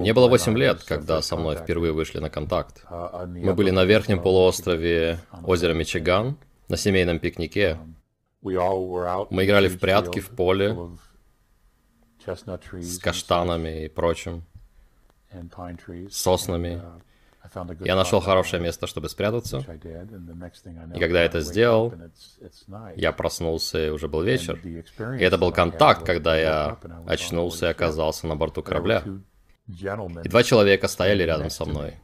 Мне было 8 лет, когда со мной впервые вышли на контакт. Мы были на верхнем полуострове озера Мичиган, на семейном пикнике. Мы играли в прятки в поле с каштанами и прочим, соснами. Я нашел хорошее место, чтобы спрятаться. И когда я это сделал, я проснулся, и уже был вечер. И это был контакт, когда я очнулся и оказался на борту корабля. И два человека стояли рядом со мной.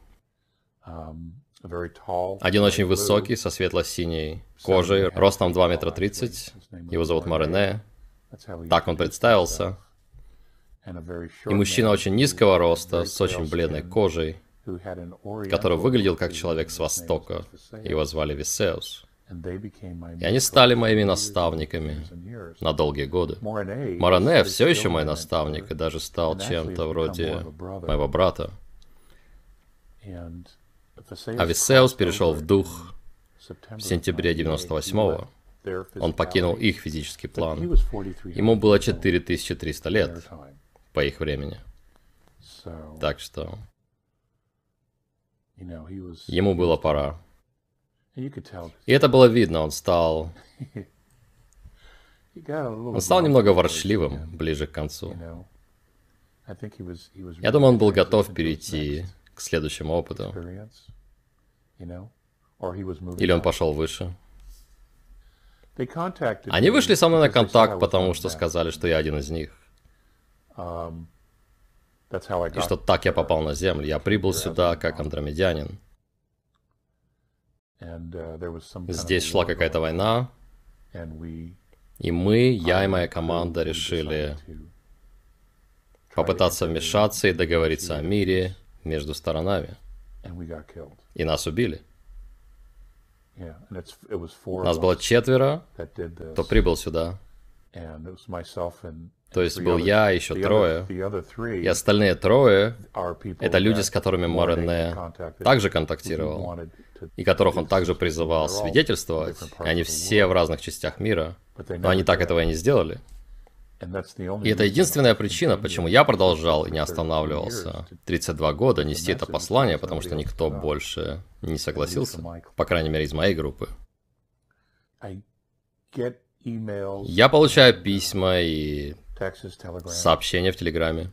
Один очень высокий, со светло-синей кожей, ростом 2 метра 30. Его зовут Марине. Так он представился. И мужчина очень низкого роста, с очень бледной кожей который выглядел как человек с Востока. Его звали Висеус. И они стали моими наставниками на долгие годы. Моране все еще мой наставник и даже стал чем-то вроде моего брата. А Висеус перешел в дух в сентябре 98-го. Он покинул их физический план. Ему было 4300 лет по их времени. Так что Ему было пора. И это было видно, он стал... Он стал немного ворчливым ближе к концу. Я думаю, он был готов перейти к следующему опыту. Или он пошел выше. Они вышли со мной на контакт, потому что сказали, что я один из них. И что так я попал на Землю. Я прибыл сюда как андромедянин. Uh, Здесь шла какая-то война, и мы, я и моя команда решили попытаться вмешаться и договориться о мире между сторонами. И нас убили. Нас было четверо, кто прибыл сюда. То есть был я, еще трое. И остальные трое — это люди, с которыми Морене также контактировал, и которых он также призывал свидетельствовать. И они все в разных частях мира, но они так этого и не сделали. И это единственная причина, почему я продолжал и не останавливался 32 года нести это послание, потому что никто больше не согласился, по крайней мере из моей группы. Я получаю письма и сообщения в Телеграме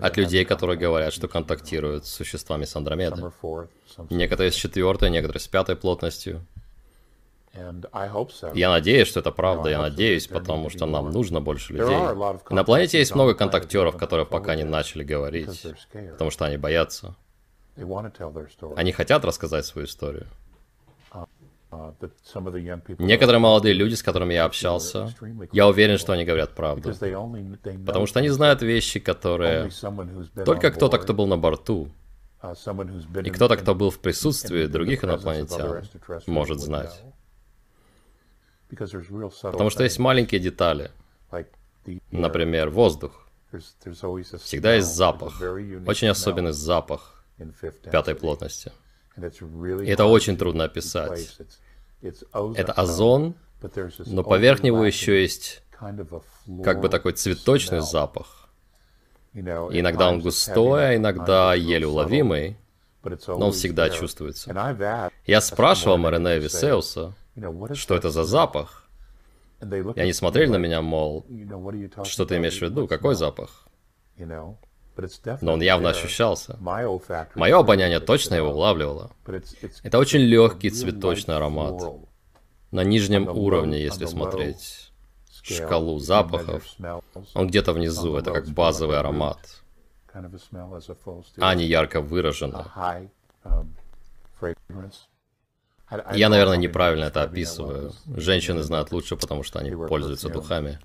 от людей, которые говорят, что контактируют с существами с Андромеды. Некоторые с четвертой, некоторые с пятой плотностью. Я надеюсь, что это правда, я надеюсь, потому что нам нужно больше людей. На планете есть много контактеров, которые пока не начали говорить, потому что они боятся. Они хотят рассказать свою историю. Uh, Некоторые молодые люди, с которыми я общался, я уверен, что они говорят правду. Потому что они знают вещи, которые только кто-то, кто был на борту, uh, и кто-то, кто был в присутствии других инопланетян, может знать. Потому что есть маленькие детали. Например, воздух. Всегда есть запах. Очень особенный запах пятой плотности. Это очень трудно описать. Это озон, но поверх него еще есть как бы такой цветочный запах. иногда он густой, а иногда еле уловимый, но он всегда чувствуется. Я спрашивал Марине Висеуса, что это за запах. И они смотрели на меня, мол, что ты имеешь в виду, какой запах? Но он явно ощущался. Мое обоняние точно его улавливало. Это очень легкий цветочный аромат. На нижнем уровне, если смотреть шкалу запахов, он где-то внизу, это как базовый аромат. А не ярко выраженный. Я, наверное, неправильно это описываю. Женщины знают лучше, потому что они пользуются духами.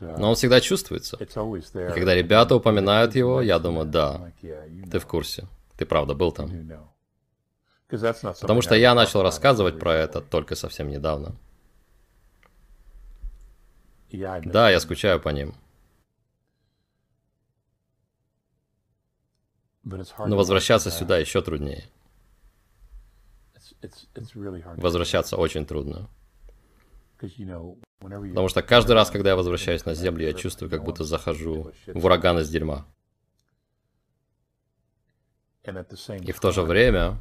Но он всегда чувствуется. И когда ребята упоминают его, я думаю, да, ты в курсе. Ты правда был там. Потому что я начал рассказывать про это только совсем недавно. Да, я скучаю по ним. Но возвращаться сюда еще труднее. Возвращаться очень трудно. Потому что каждый раз, когда я возвращаюсь на Землю, я чувствую, как будто захожу в ураган из дерьма. И в то же время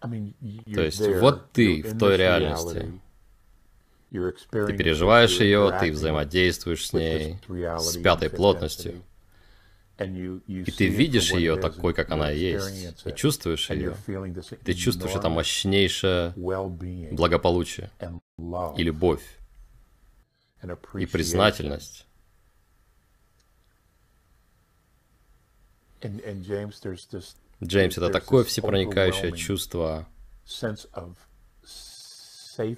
То есть вот ты в той реальности. Ты переживаешь ее, ты взаимодействуешь с ней, с пятой плотностью. И ты видишь ее такой, как она есть, и чувствуешь ее. Ты чувствуешь это мощнейшее благополучие и любовь, и признательность. Джеймс, это такое всепроникающее чувство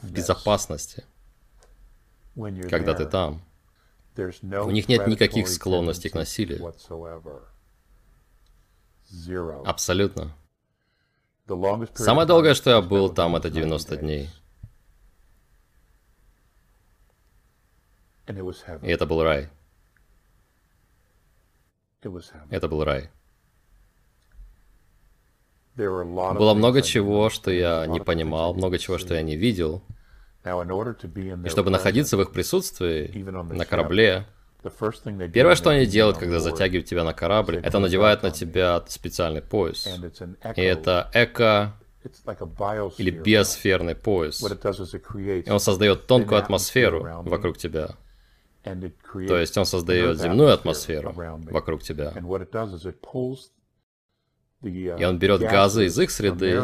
безопасности, когда ты там. У них нет никаких склонностей к насилию. Абсолютно. Самое долгое, что я был там, это 90 дней. И это был рай. Это был рай. Было много чего, что я не понимал, много чего, что я не видел. И чтобы находиться в их присутствии на корабле, первое, что они делают, когда затягивают тебя на корабль, это надевают на тебя специальный пояс. И это эко или биосферный пояс. И он создает тонкую атмосферу вокруг тебя. То есть он создает земную атмосферу вокруг тебя. И он берет газы из их среды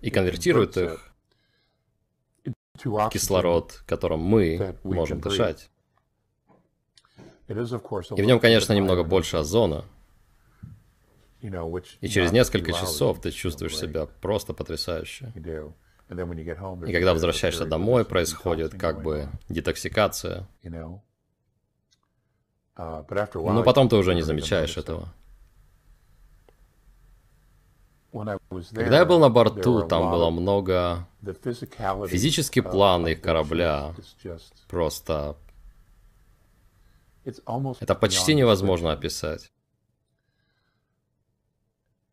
и конвертирует их кислород, которым мы можем дышать. И в нем, конечно, немного больше озона. И через несколько часов ты чувствуешь себя просто потрясающе. И когда возвращаешься домой, происходит как бы детоксикация. Uh, Но потом ты уже не замечаешь этого. Когда я был на борту, там было много... Физический план их корабля просто... Это почти невозможно описать.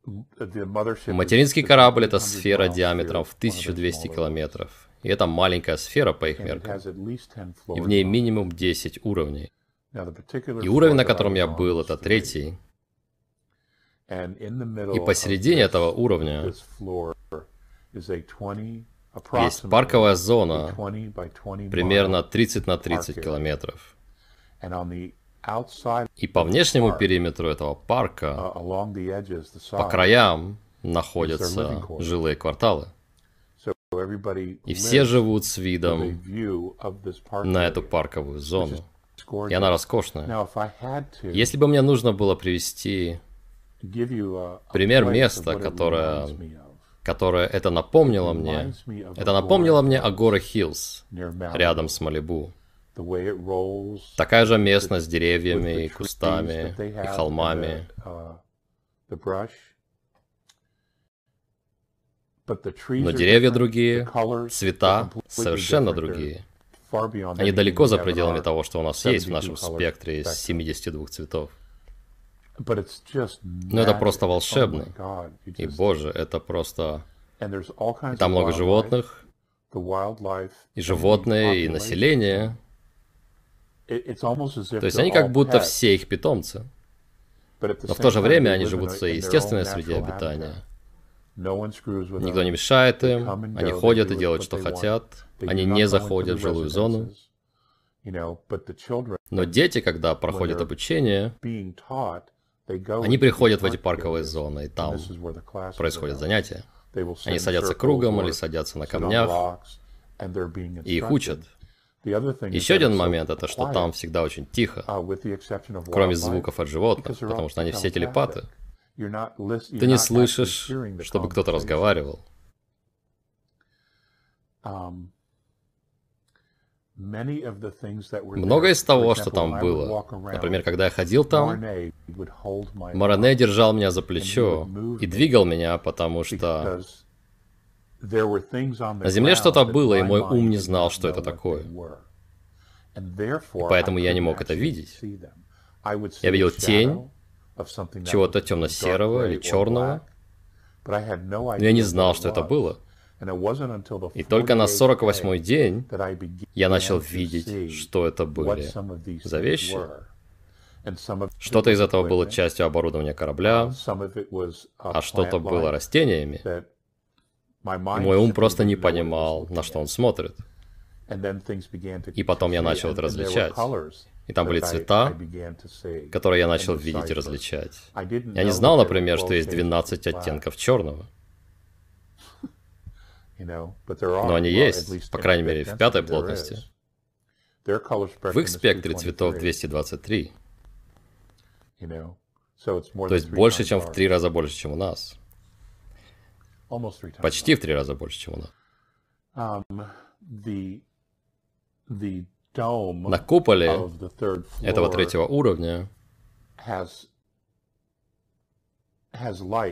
Материнский корабль — это сфера диаметром в 1200 километров. И это маленькая сфера по их меркам. И в ней минимум 10 уровней. И уровень, на котором я был, это третий. И посередине этого уровня есть парковая зона примерно 30 на 30 километров. И по внешнему периметру этого парка, uh, по краям, находятся жилые кварталы. И все живут с видом на эту парковую зону. И она роскошная. Если бы мне нужно было привести пример места, которое, которое это напомнило мне. Это напомнило мне о горы Хиллз, рядом с Малибу. Такая же местность с деревьями и кустами и холмами. Но деревья другие, цвета совершенно другие. Они далеко за пределами того, что у нас есть в нашем спектре из 72 цветов. Но это просто волшебно. И, боже, это просто... там много животных, и животные, и население. То есть они как будто все их питомцы. Но в то же время они живут в своей естественной среде обитания. Никто не мешает им, они ходят и делают, что хотят, они не заходят в жилую зону. Но дети, когда проходят обучение, они приходят в эти парковые зоны, и там происходят занятия. Они садятся кругом или садятся на камнях, и их учат. Еще один момент это, что там всегда очень тихо, кроме звуков от животных, потому что они все телепаты. Ты не слышишь, чтобы кто-то разговаривал. Многое из того, что там было, например, когда я ходил там, Маране держал меня за плечо и двигал меня, потому что на земле что-то было, и мой ум не знал, что это такое. И поэтому я не мог это видеть. Я видел тень чего-то темно-серого или черного, но я не знал, что это было. И только на 48-й день я начал видеть, что это были за вещи. Что-то из этого было частью оборудования корабля, а что-то было растениями. И мой ум просто не понимал, на что он смотрит. И потом я начал это различать. И там были цвета, которые я начал видеть и различать. Я не знал, например, что есть 12 оттенков черного. Но они есть, по крайней мере, в пятой плотности. В их спектре цветов 223. То есть больше, чем в три раза больше, чем у нас. Почти в три раза больше, чем у нас. На куполе этого третьего уровня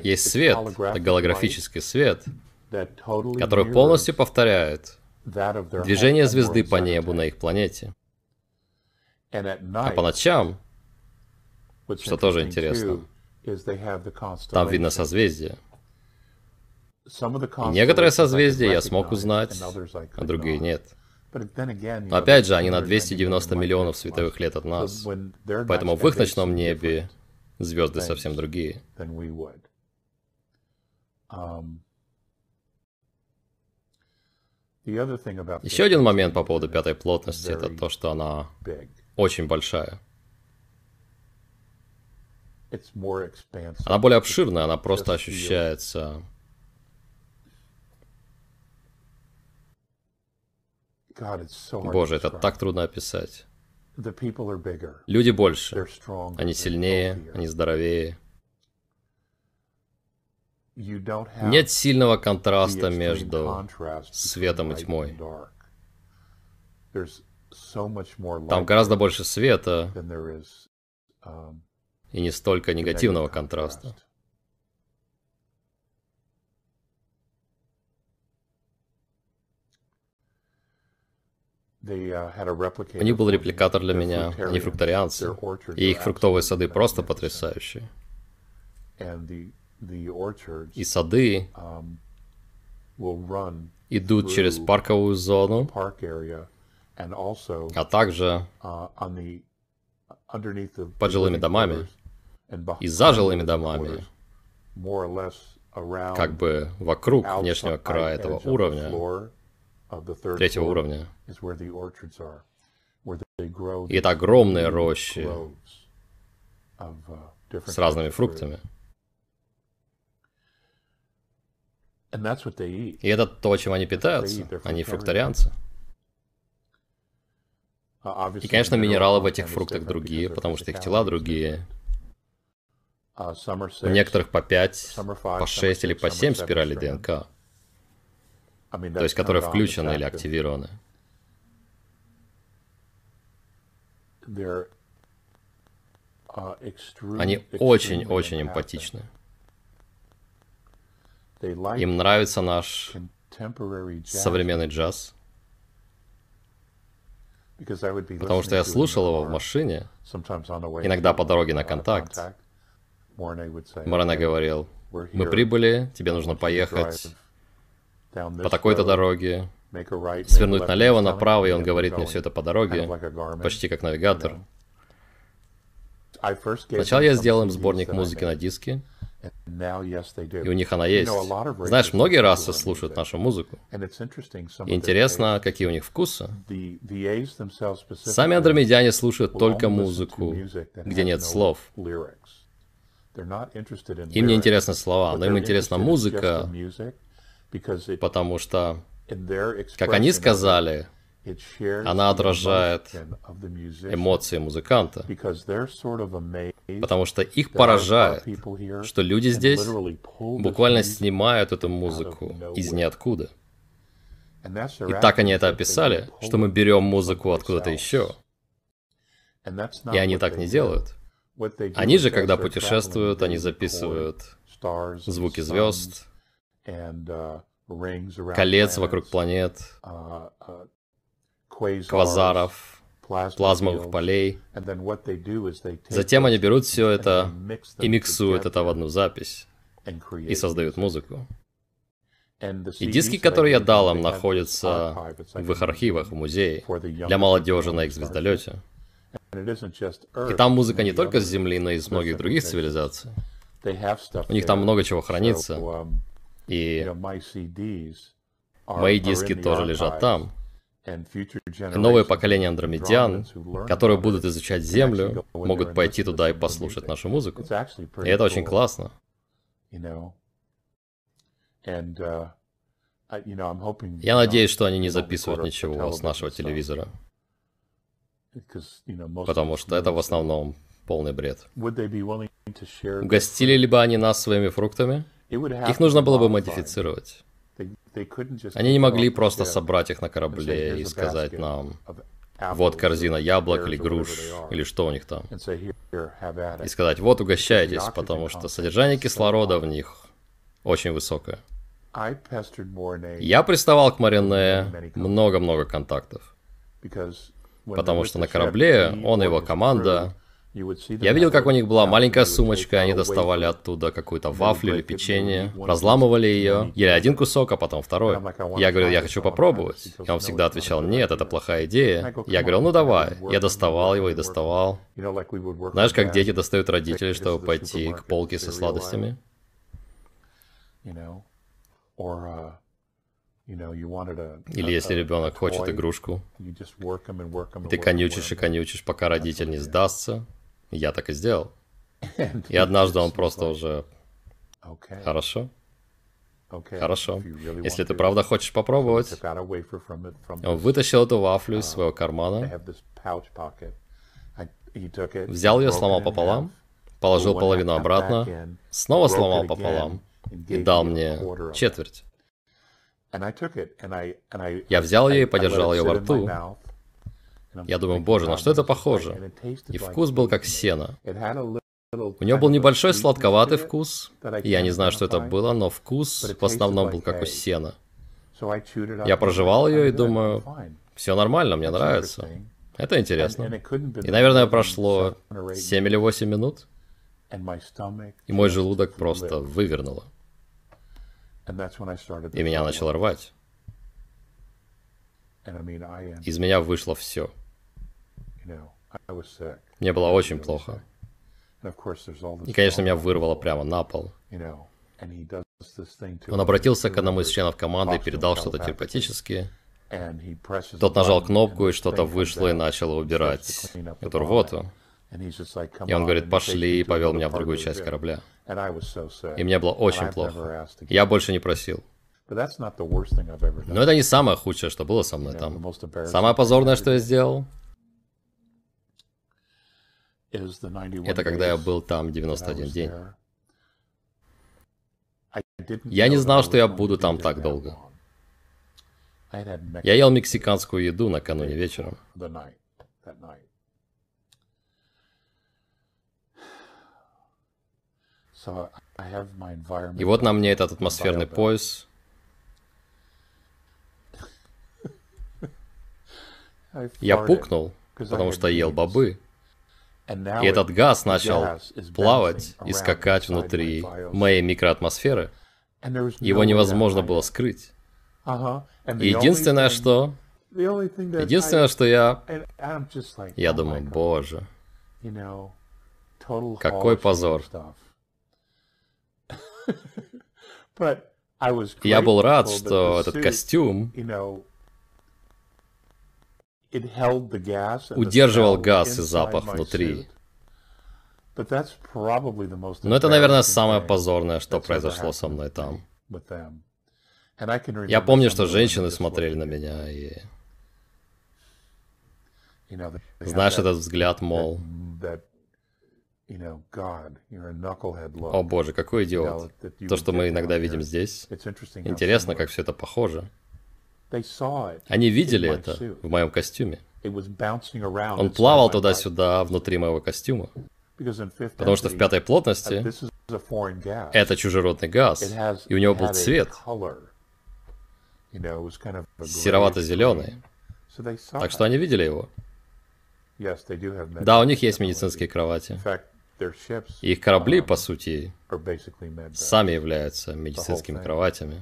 есть свет, голографический свет, который полностью повторяет движение звезды по небу на их планете. А по ночам, что тоже интересно, там видно созвездие. И некоторые созвездия я смог узнать, а другие нет. Но опять же, они на 290 миллионов световых лет от нас. Поэтому в их ночном небе звезды совсем другие. Еще один момент по поводу пятой плотности, это то, что она очень большая. Она более обширная, она просто ощущается Боже, это так трудно описать. Люди больше. Они сильнее, они здоровее. Нет сильного контраста между светом и тьмой. Там гораздо больше света и не столько негативного контраста. Uh, У них был репликатор для меня, они фрукторианцы, и их фруктовые сады просто потрясающие. И сады um, идут через парковую зону, а также uh, под жилыми домами и за жилыми домами, как бы вокруг внешнего края этого уровня, третьего уровня. И это огромные рощи uh, с разными фруктами. И это то, чем они питаются. Они фрукторианцы. Uh, И, конечно, минералы в этих фруктах другие, потому что их тела другие. Uh, У некоторых по 5, по 6 или по 7 спиралей ДНК то есть которые включены или активированы. Uh, Они очень-очень эмпатичны. Им нравится наш современный джаз, потому что я слушал его в машине, иногда по дороге на контакт. Моране говорил, мы прибыли, тебе нужно поехать по такой-то дороге, свернуть налево, направо, и он говорит мне все это по дороге, почти как навигатор. Сначала я сделал им сборник музыки на диске, и у них она есть. Знаешь, многие расы слушают нашу музыку. И интересно, какие у них вкусы. Сами андромедяне слушают только музыку, где нет слов. Им не интересны слова, но им интересна музыка, потому что, как они сказали, она отражает эмоции музыканта, потому что их поражает, что люди здесь буквально снимают эту музыку из ниоткуда. И так они это описали, что мы берем музыку откуда-то еще. И они так не делают. Они же, когда путешествуют, они записывают звуки звезд, Uh, колец вокруг планет, uh, uh, квазаров, плазмовых полей. Затем они берут все это и миксуют это в одну запись и создают музыку. И диски, которые я дал им, находятся в их архивах в музее для молодежи на их звездолете. И там музыка не только с Земли, но и из многих других цивилизаций. У них там много чего хранится. um, И мои диски тоже лежат там. И новые поколения андромедян, которые будут изучать Землю, могут пойти туда и послушать нашу музыку. И это очень классно. Я надеюсь, что они не записывают ничего с нашего телевизора, потому что это в основном полный бред. Угостили ли бы они нас своими фруктами? Их нужно было бы модифицировать. Они не могли просто собрать их на корабле и сказать нам, вот корзина яблок или груш, или что у них там. И сказать, вот угощайтесь, потому что содержание кислорода в них очень высокое. Я приставал к Марине много-много контактов, потому что на корабле он и его команда... Я видел, как у них была маленькая сумочка, они доставали оттуда какую-то вафлю или печенье, разламывали ее, ели один кусок, а потом второй. Я говорил, я хочу попробовать. И он всегда отвечал, нет, это плохая идея. Я говорил, ну давай. Я доставал его и доставал. Знаешь, как дети достают родителей, чтобы пойти к полке со сладостями? Или если ребенок хочет игрушку, ты конючишь и конючишь, пока родитель не сдастся. Я так и сделал. И однажды он просто уже... Хорошо. Хорошо. Если ты правда хочешь попробовать. Он вытащил эту вафлю из своего кармана, взял ее, сломал пополам, положил половину обратно, снова сломал пополам и дал мне четверть. Я взял ее и подержал ее во рту. Я думаю, боже, на что это похоже? И вкус был как сено. У нее был небольшой сладковатый вкус. Я не знаю, что это было, но вкус в основном был как у сена. Я прожевал ее и думаю, все нормально, мне нравится. Это интересно. И, наверное, прошло 7 или 8 минут, и мой желудок просто вывернуло. И меня начало рвать. Из меня вышло все. Мне было очень плохо. И, конечно, меня вырвало прямо на пол. Он обратился к одному из членов команды и передал что-то телепатически. Тот нажал кнопку, и что-то вышло и начало убирать эту рвоту. И он говорит, пошли, и повел меня в другую часть корабля. И мне было очень плохо. Я больше не просил. Но это не самое худшее, что было со мной там. Самое позорное, что я сделал, это когда я был там 91 день. Я не знал, что я буду там так долго. Я ел мексиканскую еду накануне вечером. И вот на мне этот атмосферный пояс. Я пукнул, потому что ел бобы. И этот газ начал плавать и скакать внутри моей микроатмосферы. Его невозможно было скрыть. И единственное, что... Единственное, что я... Я думаю, боже, какой позор. Я был рад, что этот костюм удерживал газ и запах внутри. Но это, наверное, самое позорное, что произошло со мной там. Я помню, что женщины смотрели на меня и... Знаешь, этот взгляд, мол... О боже, какой идиот. То, что мы иногда видим здесь. Интересно, как все это похоже. Они видели это в моем костюме. Он плавал туда-сюда внутри моего костюма. Потому что в пятой плотности это чужеродный газ, и у него был цвет серовато-зеленый. Так что они видели его. Да, у них есть медицинские кровати. И их корабли, по сути, сами являются медицинскими кроватями.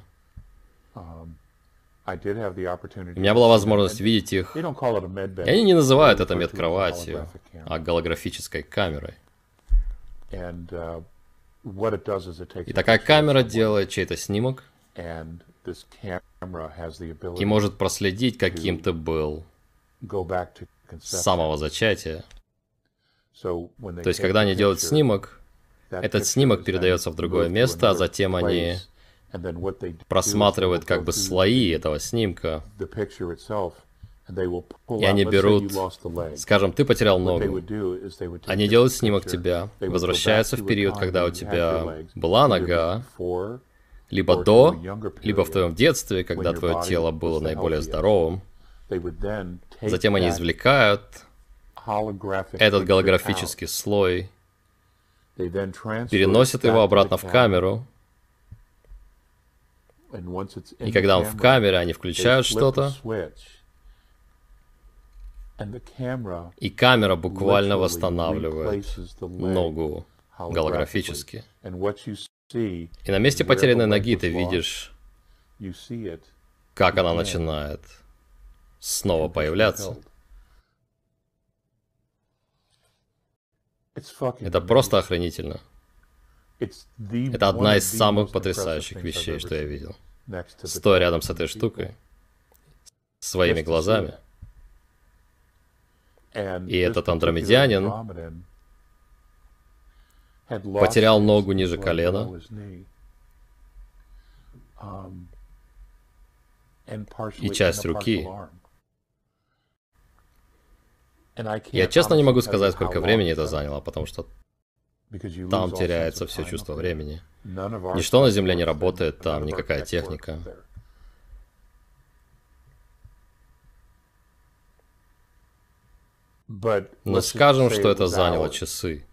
У меня была возможность видеть их, и они не называют это медкроватью, а голографической камерой. Uh, и такая камера делает чей-то снимок. и может проследить, каким ты был с самого зачатия. То есть, когда они делают снимок, этот снимок передается в другое место, а затем они просматривают как бы слои этого снимка. И они берут, скажем, ты потерял ногу. Они делают снимок тебя, возвращаются в период, когда у тебя была нога, либо до, либо в твоем детстве, когда твое тело было наиболее здоровым. Затем они извлекают этот голографический слой, переносят его обратно в камеру, и когда он в камере, они включают что-то, и камера буквально восстанавливает ногу голографически. И на месте потерянной ноги ты видишь, как она начинает снова появляться. Это просто охранительно. Это одна из самых потрясающих вещей, что я видел. Стоя рядом с этой штукой, своими глазами. И этот андромедянин потерял ногу ниже колена. и часть руки. Я честно не могу сказать, сколько времени это заняло, потому что там теряется все чувство времени. Ничто на Земле не работает, там никакая техника. Но скажем, что это заняло часы.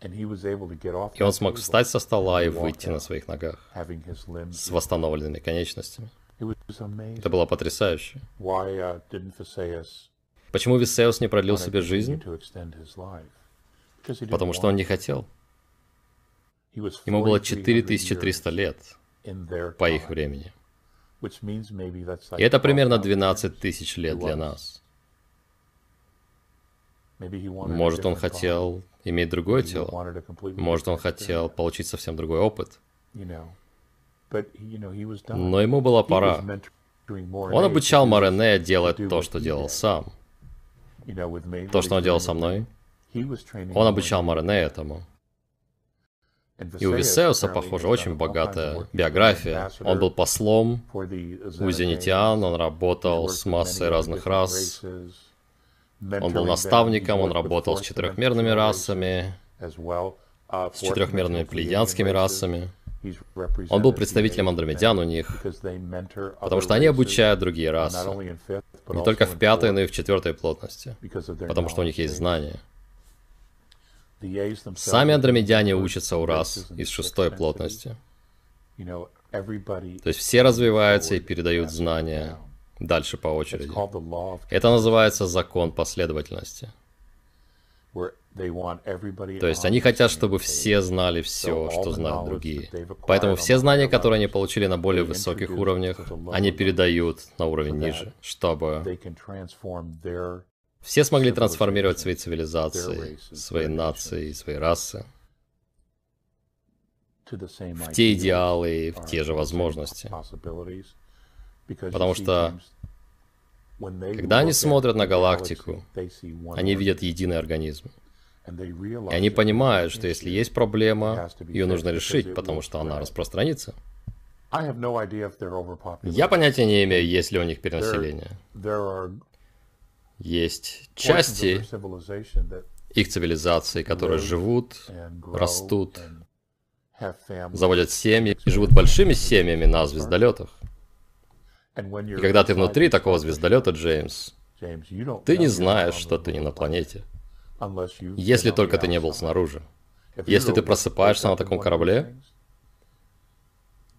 И он смог встать со стола и выйти на своих ногах с восстановленными конечностями. Это было потрясающе. Почему Висеус не продлил себе жизнь? Потому что он не хотел. Ему было 4300 лет по их времени. И это примерно 12 тысяч лет для нас. Может, он хотел иметь другое тело. Может, он хотел получить совсем другой опыт. Но ему была пора. Он обучал Морене делать то, что делал сам. То, что он делал со мной. Он обучал Морене этому. И у Висеуса, похоже, очень богатая биография. Он был послом у зенитиан, он работал с массой разных рас. Он был наставником, он работал с четырехмерными расами, с четырехмерными плеядскими расами. Он был представителем андромедян у них, потому что они обучают другие расы. Не только в пятой, но и в четвертой плотности, потому что у них есть знания. Сами андромедяне учатся у рас из шестой плотности. То есть все развиваются и передают знания дальше по очереди. Это называется закон последовательности. То есть они хотят, чтобы все знали все, что знают другие. Поэтому все знания, которые они получили на более высоких уровнях, они передают на уровень ниже, чтобы все смогли трансформировать свои цивилизации, свои нации, свои расы. В те идеалы в те же возможности. Потому что, когда они смотрят на галактику, они видят единый организм. И они понимают, что если есть проблема, ее нужно решить, потому что она распространится. Я понятия не имею, есть ли у них перенаселение есть части их цивилизации, которые живут, растут, заводят семьи и живут большими семьями на звездолетах. И когда ты внутри такого звездолета, Джеймс, ты не знаешь, что ты не на планете. Если только ты не был снаружи. Если ты просыпаешься на таком корабле,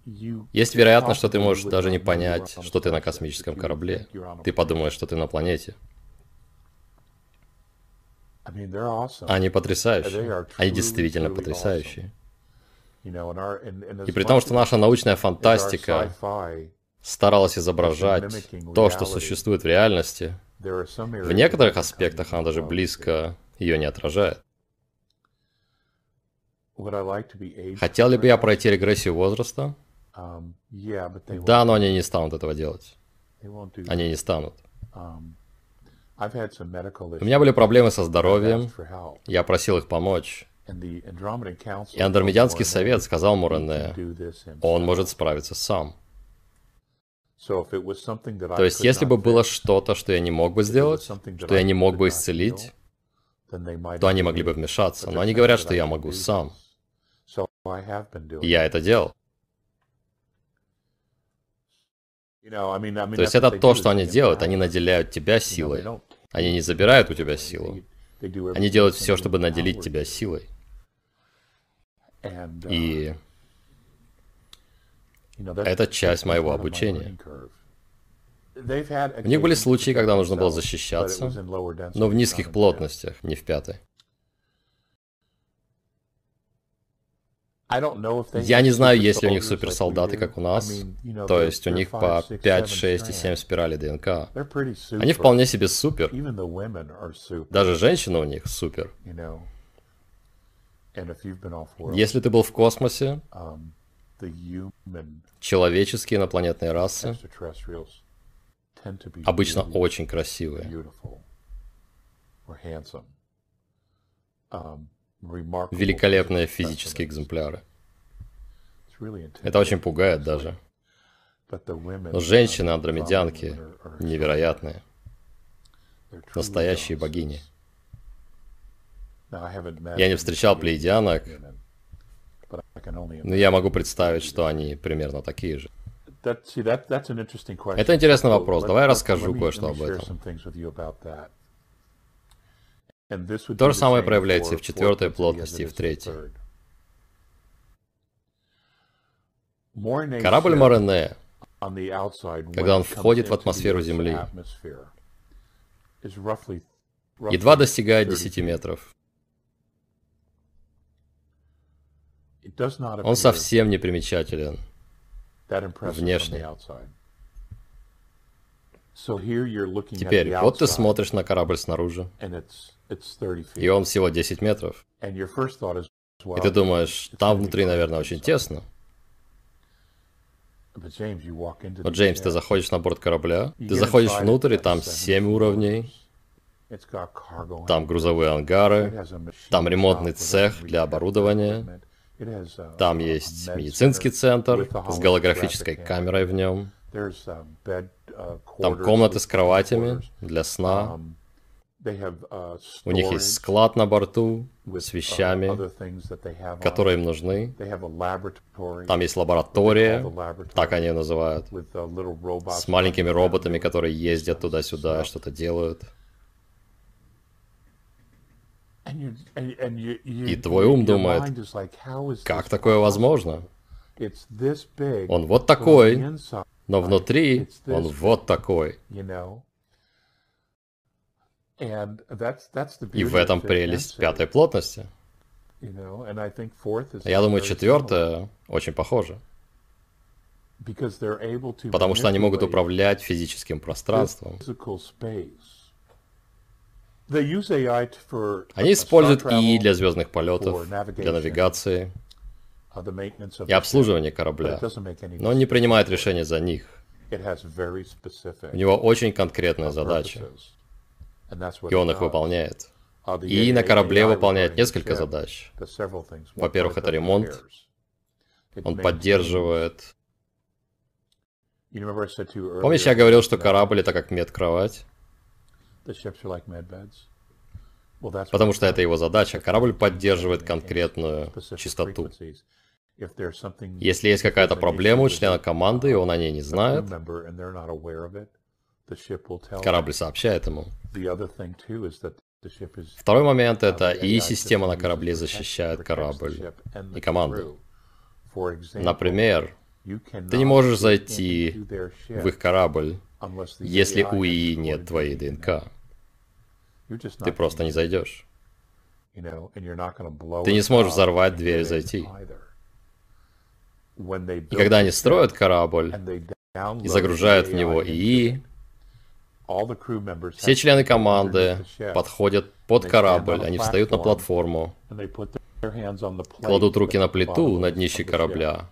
есть вероятность, что ты можешь даже не понять, что ты на космическом корабле. Ты подумаешь, что ты на планете. Они потрясающие. Они действительно потрясающие. И при том, что наша научная фантастика старалась изображать то, что существует в реальности, в некоторых аспектах она даже близко ее не отражает. Хотел ли бы я пройти регрессию возраста? Um, да, но они не станут этого делать. Они не станут. У меня были проблемы со здоровьем, я просил их помочь. И Андромедианский совет сказал Мурене, он может справиться сам. То есть, если бы было что-то, что я не мог бы сделать, что я не мог бы исцелить, то они могли бы вмешаться. Но они говорят, что я могу сам. Я это делал. То есть это то, что они делают. Они наделяют тебя силой. Они не забирают у тебя силу. Они делают все, чтобы наделить тебя силой. И это часть моего обучения. У них были случаи, когда нужно было защищаться, но в низких плотностях, не в пятой. Я не знаю, есть ли у них суперсолдаты, как у нас. То есть у них по 5, 6 и 7 спиралей ДНК. Они вполне себе супер. Даже женщины у них супер. Если ты был в космосе, человеческие инопланетные расы обычно очень красивые. Великолепные физические экземпляры. Это очень пугает даже. Но женщины-андромедянки невероятные. Настоящие богини. Я не встречал плейдианок, но я могу представить, что они примерно такие же. Это интересный вопрос. Давай расскажу кое-что об этом. То же самое проявляется и в четвертой плотности, и в третьей. Корабль Морене, когда он входит в атмосферу Земли, едва достигает 10 метров. Он совсем не примечателен внешне. Теперь, вот ты смотришь на корабль снаружи, и он всего 10 метров. И ты думаешь, там внутри, наверное, очень тесно. Но, Джеймс, ты заходишь на борт корабля, ты заходишь внутрь, и там 7 уровней, там грузовые ангары, там ремонтный цех для оборудования, там есть медицинский центр с голографической камерой в нем. Там комнаты с кроватями для сна. У них есть склад на борту с вещами, которые им нужны. Там есть лаборатория, так они ее называют, с маленькими роботами, которые ездят туда-сюда, что-то делают. И твой ум думает, как такое возможно? Он вот такой, но внутри он вот такой. И в этом прелесть пятой плотности. Я думаю, четвертая очень похожа. Потому что они могут управлять физическим пространством. Они используют ИИ для звездных полетов, для навигации и обслуживания корабля, но он не принимает решения за них. У него очень конкретная задача, и он их выполняет. И на корабле выполняет несколько задач. Во-первых, это ремонт. Он поддерживает... Помнишь, я говорил, что корабль это как медкровать? Потому что это его задача. Корабль поддерживает конкретную чистоту. Если есть какая-то проблема у члена команды, и он о ней не знает, корабль сообщает ему. Второй момент — это и система на корабле защищает корабль и команду. Например, ты не можешь зайти в их корабль, если у ИИ нет твоей ДНК. Ты просто не зайдешь. Ты не сможешь взорвать дверь и зайти. И когда они строят корабль, и загружают в него ИИ. Все члены команды подходят под корабль, они встают на платформу, кладут руки на плиту на днище корабля,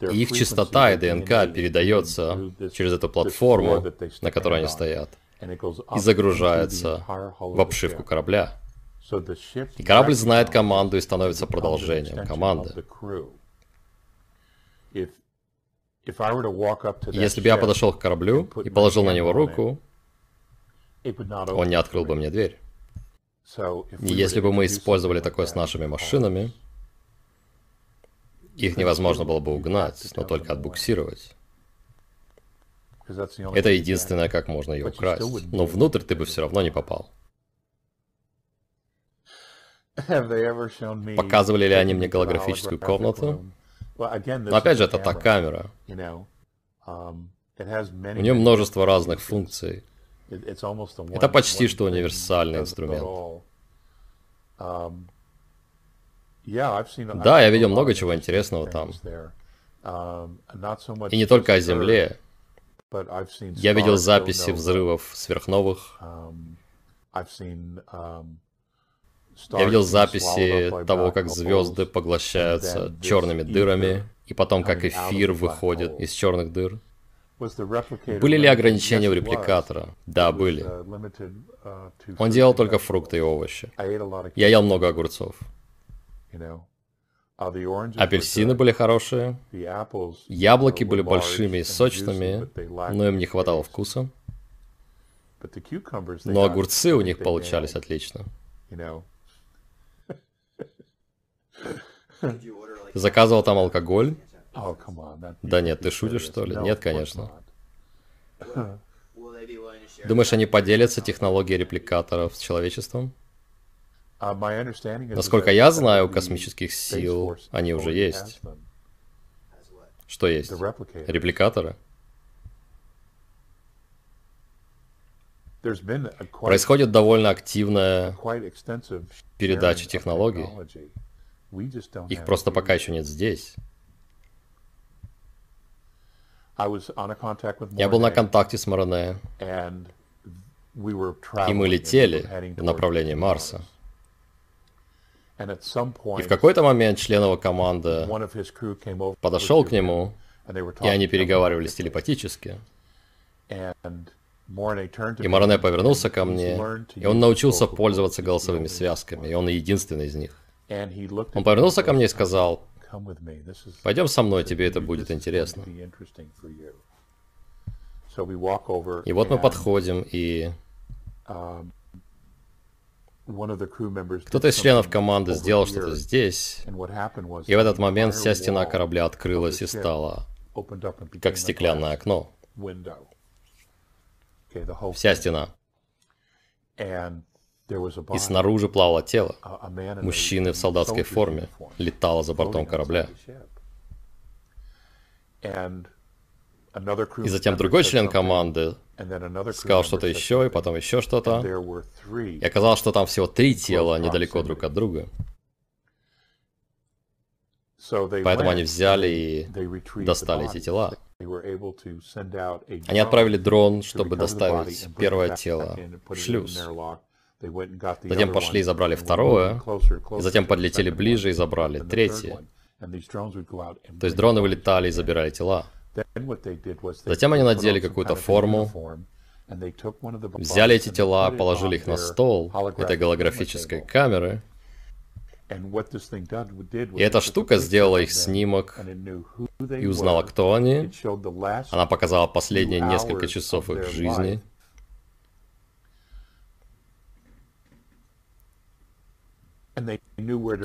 и их частота и ДНК передается через эту платформу, на которой они стоят, и загружается в обшивку корабля. И корабль знает команду и становится продолжением команды. Если бы я подошел к кораблю и положил на него руку, он не открыл бы мне дверь. И если бы мы использовали такое с нашими машинами, их невозможно было бы угнать, но только отбуксировать. Это единственное, как можно ее украсть. Но внутрь ты бы все равно не попал. Показывали ли они мне голографическую комнату? Но опять же, это та камера. Um, У нее множество разных функций. Это почти что универсальный инструмент. Um, да, я видел много чего интересного там. Um, И не только о Земле. Я видел записи взрывов сверхновых. Я видел записи того, как звезды поглощаются черными дырами, и потом как эфир выходит из черных дыр. Были ли ограничения у репликатора? Да, были. Он делал только фрукты и овощи. Я ел много огурцов. Апельсины были хорошие, яблоки были большими и сочными, но им не хватало вкуса. Но огурцы у них получались отлично. Заказывал там алкоголь? Да нет, ты шутишь, что ли? Нет, конечно. Думаешь, они поделятся технологией репликаторов с человечеством? Насколько я знаю, у космических сил они уже есть. Что есть? Репликаторы? Происходит довольно активная передача технологий. Их просто пока еще нет здесь. Я был на контакте с Морене, и мы летели в направлении Марса. И в какой-то момент член его команды подошел к нему, и они переговаривались телепатически. И Мороне повернулся ко мне, и он научился пользоваться голосовыми связками, и он единственный из них. Он повернулся ко мне и сказал, «Пойдем со мной, тебе это будет интересно». И вот мы подходим, и um, кто-то из членов команды сделал что-то здесь, и в этот момент вся стена корабля открылась и стала как стеклянное окно. Вся стена. И снаружи плавало тело. Мужчины в солдатской форме летало за бортом корабля. И затем другой член команды сказал что-то еще, и потом еще что-то. И оказалось, что там всего три тела недалеко друг от друга. Поэтому они взяли и достали эти тела. Они отправили дрон, чтобы доставить первое тело в шлюз. Затем пошли и забрали второе, и затем подлетели ближе и забрали третье. То есть дроны вылетали и забирали тела. Затем они надели какую-то форму, взяли эти тела, положили их на стол этой голографической камеры, и эта штука сделала их снимок и узнала, кто они. Она показала последние несколько часов их жизни.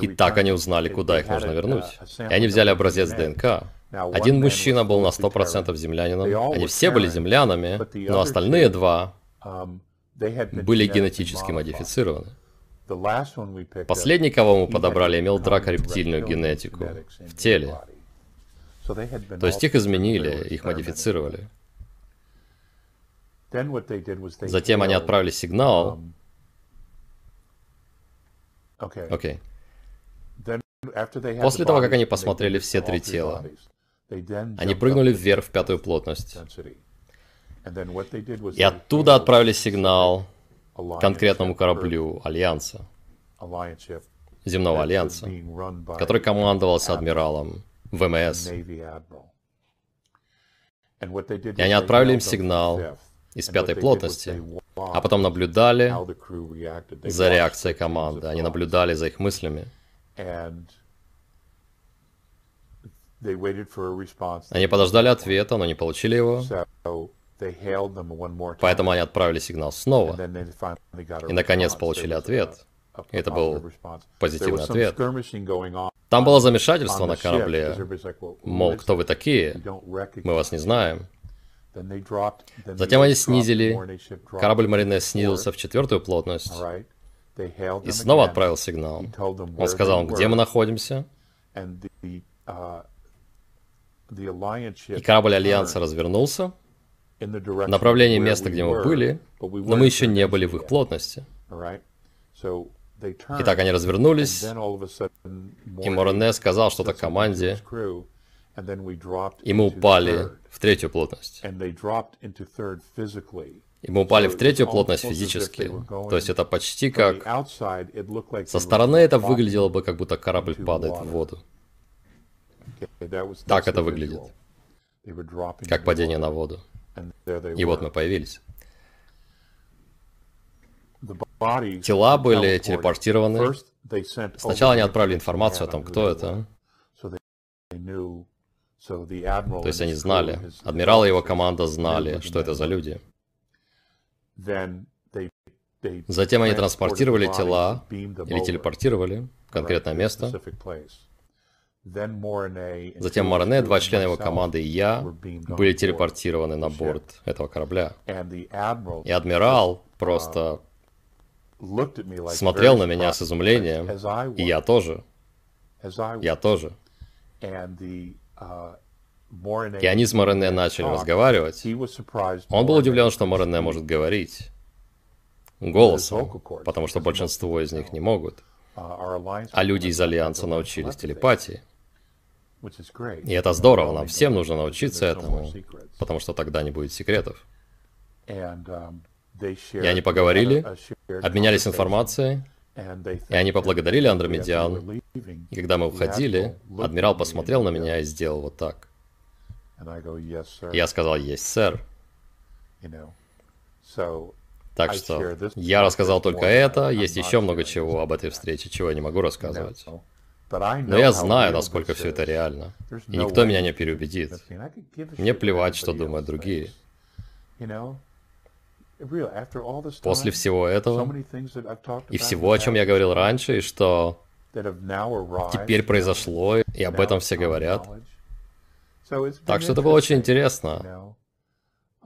И так они узнали, куда их нужно вернуть. И они взяли образец ДНК. Один мужчина был на 100% землянином. Они все были землянами, но остальные два были генетически модифицированы. Последний, кого мы подобрали, имел дракорептильную генетику в теле. То есть их изменили, их модифицировали. Затем они отправили сигнал, Окей. Okay. После того, как они посмотрели все три тела, Они прыгнули вверх в пятую плотность. И оттуда отправили сигнал конкретному кораблю Альянса, земного Альянса, который командовался адмиралом ВМС. И они отправили им сигнал из пятой плотности, а потом наблюдали за реакцией команды, они наблюдали за их мыслями. Они подождали ответа, но не получили его. Поэтому они отправили сигнал снова. И наконец получили ответ. И это был позитивный ответ. Там было замешательство на корабле. Мол, кто вы такие? Мы вас не знаем. Затем они снизили, корабль Марине снизился в четвертую плотность. И снова отправил сигнал. Он сказал, где мы находимся. И корабль Альянса развернулся в направлении места, где мы были, но мы еще не были в их плотности. Итак, они развернулись, и Морене сказал что-то команде, и мы упали в третью плотность. И мы упали в третью плотность физически. То есть это почти как... Со стороны это выглядело бы, как будто корабль падает в воду. Так это выглядит. Как падение на воду. И вот мы появились. Тела были телепортированы. Сначала они отправили информацию о том, кто это. То есть они знали, адмирал и его команда знали, что это за люди. Затем они транспортировали тела или телепортировали в конкретное место. Затем Морене, два члена его команды и я были телепортированы на борт этого корабля. И адмирал просто смотрел на меня с изумлением, и я тоже. Я тоже. И они с Морене начали разговаривать. Он был удивлен, что Морене может говорить голосом, потому что большинство из них не могут. Uh, а люди из Альянса научились телепатии. И это здорово, нам всем нужно научиться этому, потому что тогда не будет секретов. Um, и они поговорили, обменялись информацией, и они поблагодарили Андромедиан. И когда мы уходили, адмирал посмотрел на меня и сделал вот так. Я сказал, есть, сэр. Так что я рассказал только это, есть еще много чего об этой встрече, чего я не могу рассказывать. Но я знаю, насколько все это реально. И никто меня не переубедит. Мне плевать, что думают другие. После всего этого и всего, о чем я говорил раньше, и что теперь произошло, и об этом все говорят. Так что это было очень интересно.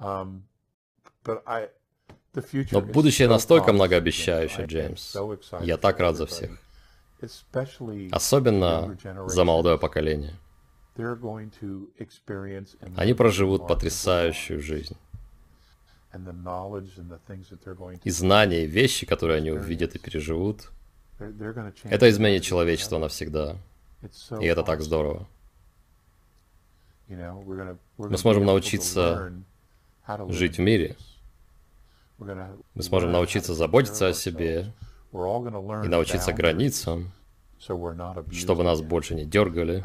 Um, Но будущее настолько многообещающее, Джеймс. Я так рад за всех. Особенно за молодое поколение. Они проживут потрясающую жизнь. И знания, и вещи, которые они увидят и переживут, это изменит человечество навсегда. И это так здорово. Мы сможем научиться жить в мире. Мы сможем научиться заботиться о себе и научиться границам, чтобы нас больше не дергали.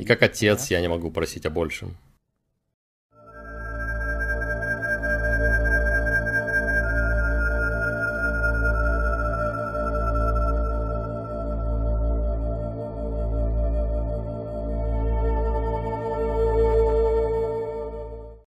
И как отец я не могу просить о большем.